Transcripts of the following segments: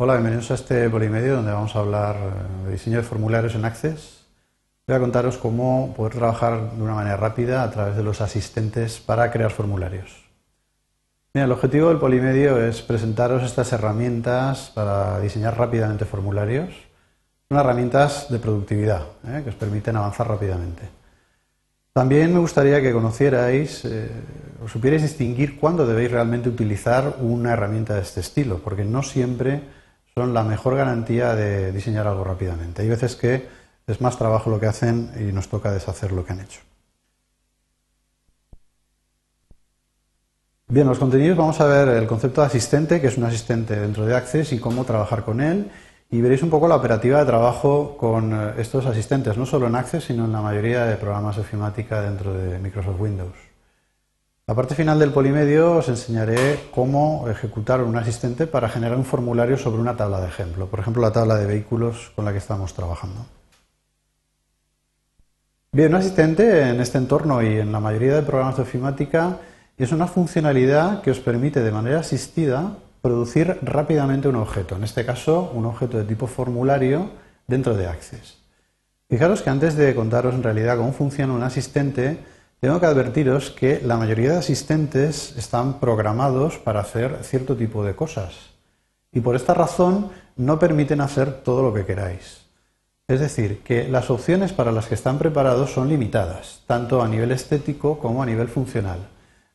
Hola, bienvenidos a este polimedio donde vamos a hablar eh, de diseño de formularios en Access. Voy a contaros cómo poder trabajar de una manera rápida a través de los asistentes para crear formularios. el objetivo del polimedio es presentaros estas herramientas para diseñar rápidamente formularios. Son herramientas de productividad ¿eh? que os permiten avanzar rápidamente. También me gustaría que conocierais eh, o supierais distinguir cuándo debéis realmente utilizar una herramienta de este estilo, porque no siempre son la mejor garantía de diseñar algo rápidamente. Hay veces que es más trabajo lo que hacen y nos toca deshacer lo que han hecho. Bien, los contenidos vamos a ver el concepto de asistente, que es un asistente dentro de Access y cómo trabajar con él. Y veréis un poco la operativa de trabajo con eh, estos asistentes, no solo en Access, sino en la mayoría de programas de ofimática dentro de Microsoft Windows. La parte final del polimedio os enseñaré cómo ejecutar un asistente para generar un formulario sobre una tabla de ejemplo, por ejemplo la tabla de vehículos con la que estamos trabajando. Bien, un asistente en este entorno y en la mayoría de programas de ofimática es una funcionalidad que os permite de manera asistida producir rápidamente un objeto, en este caso un objeto de tipo formulario dentro de Access. Fijaros que antes de contaros en realidad cómo funciona un asistente, tengo que advertiros que la mayoría de asistentes están programados para hacer cierto tipo de cosas y por esta razón no permiten hacer todo lo que queráis. Es decir, que las opciones para las que están preparados son limitadas, tanto a nivel estético como a nivel funcional.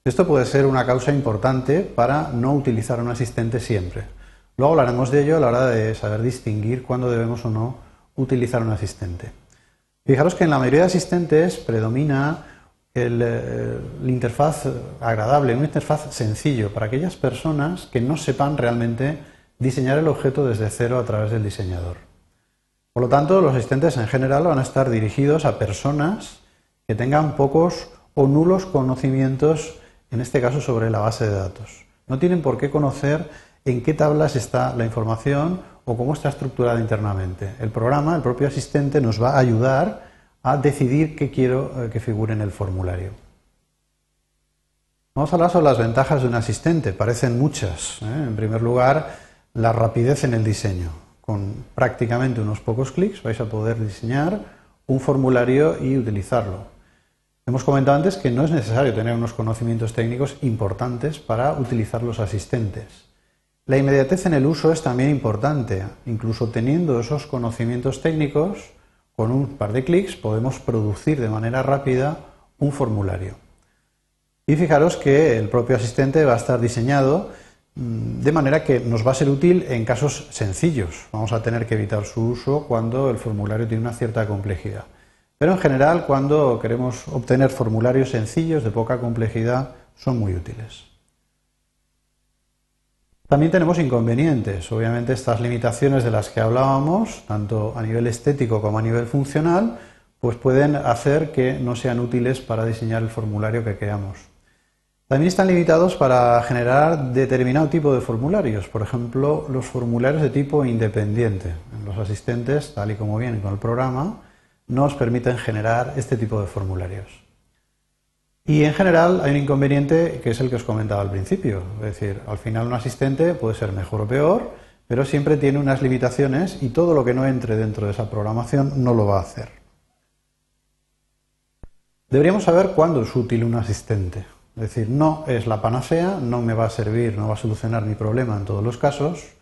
Esto puede ser una causa importante para no utilizar un asistente siempre. Luego hablaremos de ello a la hora de saber distinguir cuándo debemos o no utilizar un asistente. Fijaros que en la mayoría de asistentes predomina el, eh, interfaz agradable, una interfaz sencillo para aquellas personas que no sepan realmente diseñar el objeto desde cero a través del diseñador. Por lo tanto, los asistentes en general van a estar dirigidos a personas que tengan pocos o nulos conocimientos, en este caso sobre la base de datos. No tienen por qué conocer en qué tablas está la información o cómo está estructurada internamente. El programa, el propio asistente, nos va a ayudar a decidir qué quiero eh, que figure en el formulario. Vamos a hablar sobre las ventajas de un asistente. Parecen muchas. ¿eh? En primer lugar, la rapidez en el diseño. Con prácticamente unos pocos clics vais a poder diseñar un formulario y utilizarlo. Hemos comentado antes que no es necesario tener unos conocimientos técnicos importantes para utilizar los asistentes. La inmediatez en el uso es también importante. Incluso teniendo esos conocimientos técnicos, con un par de clics podemos producir de manera rápida un formulario. Y fijaros que el propio asistente va a estar diseñado mm, de manera que nos va a ser útil en casos sencillos. Vamos a tener que evitar su uso cuando el formulario tiene una cierta complejidad. Pero en general, cuando queremos obtener formularios sencillos de poca complejidad, son muy útiles. También tenemos inconvenientes. Obviamente estas limitaciones de las que hablábamos, tanto a nivel estético como a nivel funcional, pues pueden hacer que no sean útiles para diseñar el formulario que queramos. También están limitados para generar determinado tipo de formularios, por ejemplo, los formularios de tipo independiente. Los asistentes, tal y como vienen con el programa, nos permiten generar este tipo de formularios. Y en general hay un inconveniente que es el que os comentaba al principio. Es decir, al final un asistente puede ser mejor o peor, pero siempre tiene unas limitaciones y todo lo que no entre dentro de esa programación no lo va a hacer. Deberíamos saber cuándo es útil un asistente. Es decir, no es la panacea, no me va a servir, no va a solucionar mi problema en todos los casos,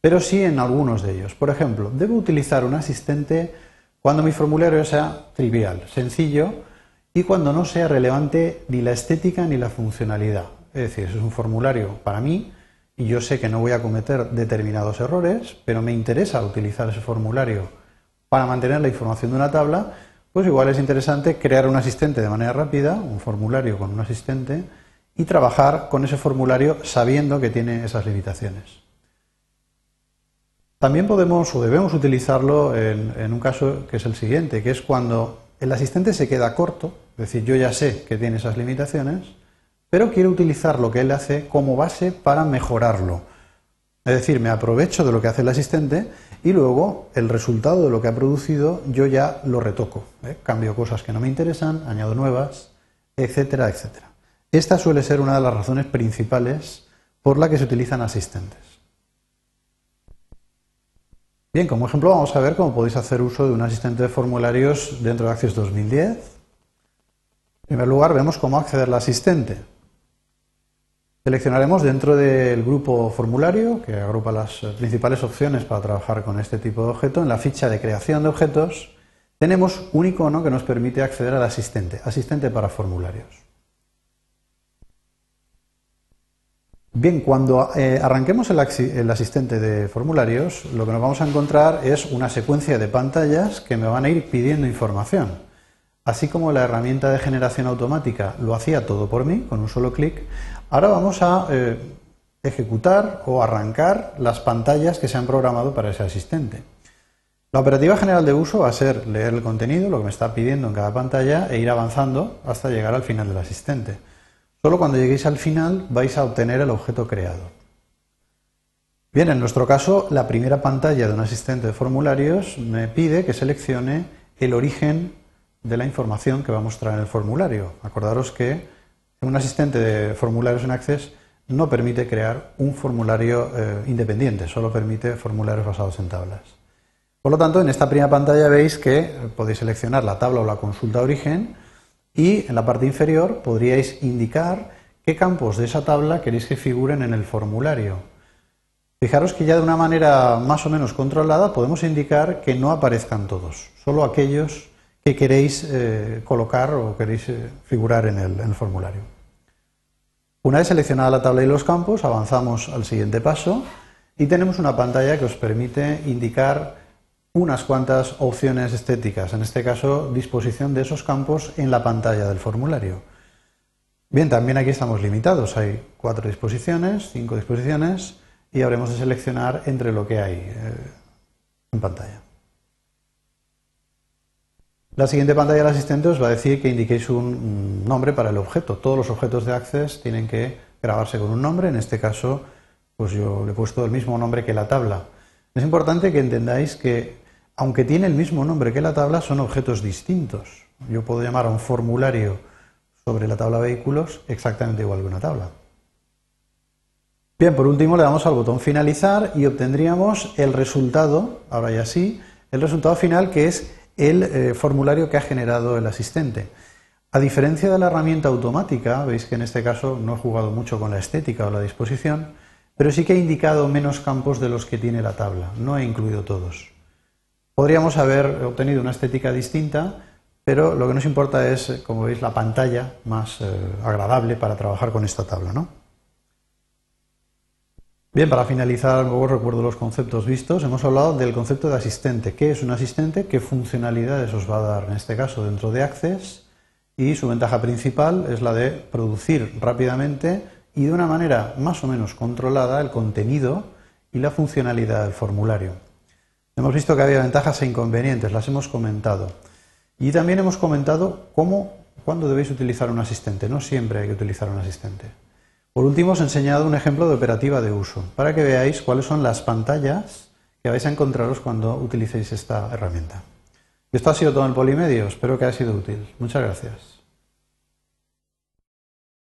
pero sí en algunos de ellos. Por ejemplo, debo utilizar un asistente cuando mi formulario sea trivial, sencillo, y cuando no sea relevante ni la estética ni la funcionalidad. Es decir, es un formulario para mí y yo sé que no voy a cometer determinados errores, pero me interesa utilizar ese formulario para mantener la información de una tabla, pues igual es interesante crear un asistente de manera rápida, un formulario con un asistente, y trabajar con ese formulario sabiendo que tiene esas limitaciones. También podemos o debemos utilizarlo en, en un caso que es el siguiente, que es cuando el asistente se queda corto, es decir, yo ya sé que tiene esas limitaciones, pero quiero utilizar lo que él hace como base para mejorarlo. Es decir, me aprovecho de lo que hace el asistente y luego el resultado de lo que ha producido yo ya lo retoco. ¿eh? Cambio cosas que no me interesan, añado nuevas, etcétera, etcétera. Esta suele ser una de las razones principales por la que se utilizan asistentes. Bien, como ejemplo vamos a ver cómo podéis hacer uso de un asistente de formularios dentro de Access 2010. En primer lugar, vemos cómo acceder al asistente. Seleccionaremos dentro del grupo formulario, que agrupa las principales opciones para trabajar con este tipo de objeto, en la ficha de creación de objetos, tenemos un icono que nos permite acceder al asistente, asistente para formularios. Bien, cuando eh, arranquemos el, el, asistente de formularios, lo que nos vamos a encontrar es una secuencia de pantallas que me van a ir pidiendo información. Así como la herramienta de generación automática lo hacía todo por mí, con un solo clic, ahora vamos a eh, ejecutar o arrancar las pantallas que se han programado para ese asistente. La operativa general de uso va a ser leer el contenido, lo que me está pidiendo en cada pantalla, e ir avanzando hasta llegar al final del asistente. Solo cuando lleguéis al final vais a obtener el objeto creado. Bien, en nuestro caso, la primera pantalla de un asistente de formularios me pide que seleccione el origen de la información que va a mostrar en el formulario. Acordaros que un asistente de formularios en Access no permite crear un formulario eh, independiente, solo permite formularios basados en tablas. Por lo tanto, en esta primera pantalla veis que podéis seleccionar la tabla o la consulta origen y en la parte inferior podríais indicar qué campos de esa tabla queréis que figuren en el formulario. Fijaros que ya de una manera más o menos controlada podemos indicar que no aparezcan todos, solo aquellos que queréis eh, colocar o queréis eh, figurar en el formulario. Una vez seleccionada la tabla y los campos, avanzamos al siguiente paso y tenemos una pantalla que os permite indicar unas cuantas opciones estéticas, en este caso disposición de esos campos en la pantalla del formulario. Bien, también aquí estamos limitados, hay cuatro disposiciones, cinco disposiciones y habremos de seleccionar entre lo que hay eh, en pantalla. La siguiente pantalla del asistente os va a decir que indiquéis un nombre para el objeto. Todos los objetos de Access tienen que grabarse con un nombre, en este caso pues yo le he puesto el mismo nombre que la tabla. Es importante que entendáis que, aunque tiene el mismo nombre que la tabla, son objetos distintos. Yo puedo llamar a un formulario sobre la tabla vehículos exactamente igual que una tabla. Bien, por último le damos al botón finalizar y obtendríamos el resultado, ahora ya sí, el resultado final que es el eh, formulario que ha generado el asistente. A diferencia de la herramienta automática, veis que en este caso no he jugado mucho con la estética o la disposición, pero sí que he indicado menos campos de los que tiene la tabla, no he incluido todos. Podríamos haber obtenido una estética distinta, pero lo que nos importa es, como veis, la pantalla más eh, agradable para trabajar con esta tabla. ¿no? Bien, para finalizar, luego recuerdo los conceptos vistos. Hemos hablado del concepto de asistente. ¿Qué es un asistente? ¿Qué funcionalidades os va a dar en este caso dentro de Access? Y su ventaja principal es la de producir rápidamente y de una manera más o menos controlada el contenido y la funcionalidad del formulario. Hemos visto que había ventajas e inconvenientes, las hemos comentado. Y también hemos comentado cómo, cuándo debéis utilizar un asistente. No siempre hay que utilizar un asistente. Por último, os he enseñado un ejemplo de operativa de uso, para que veáis cuáles son las pantallas que vais a encontraros cuando utilicéis esta herramienta. Esto ha sido todo en Polimedio, espero que haya sido útil. Muchas gracias.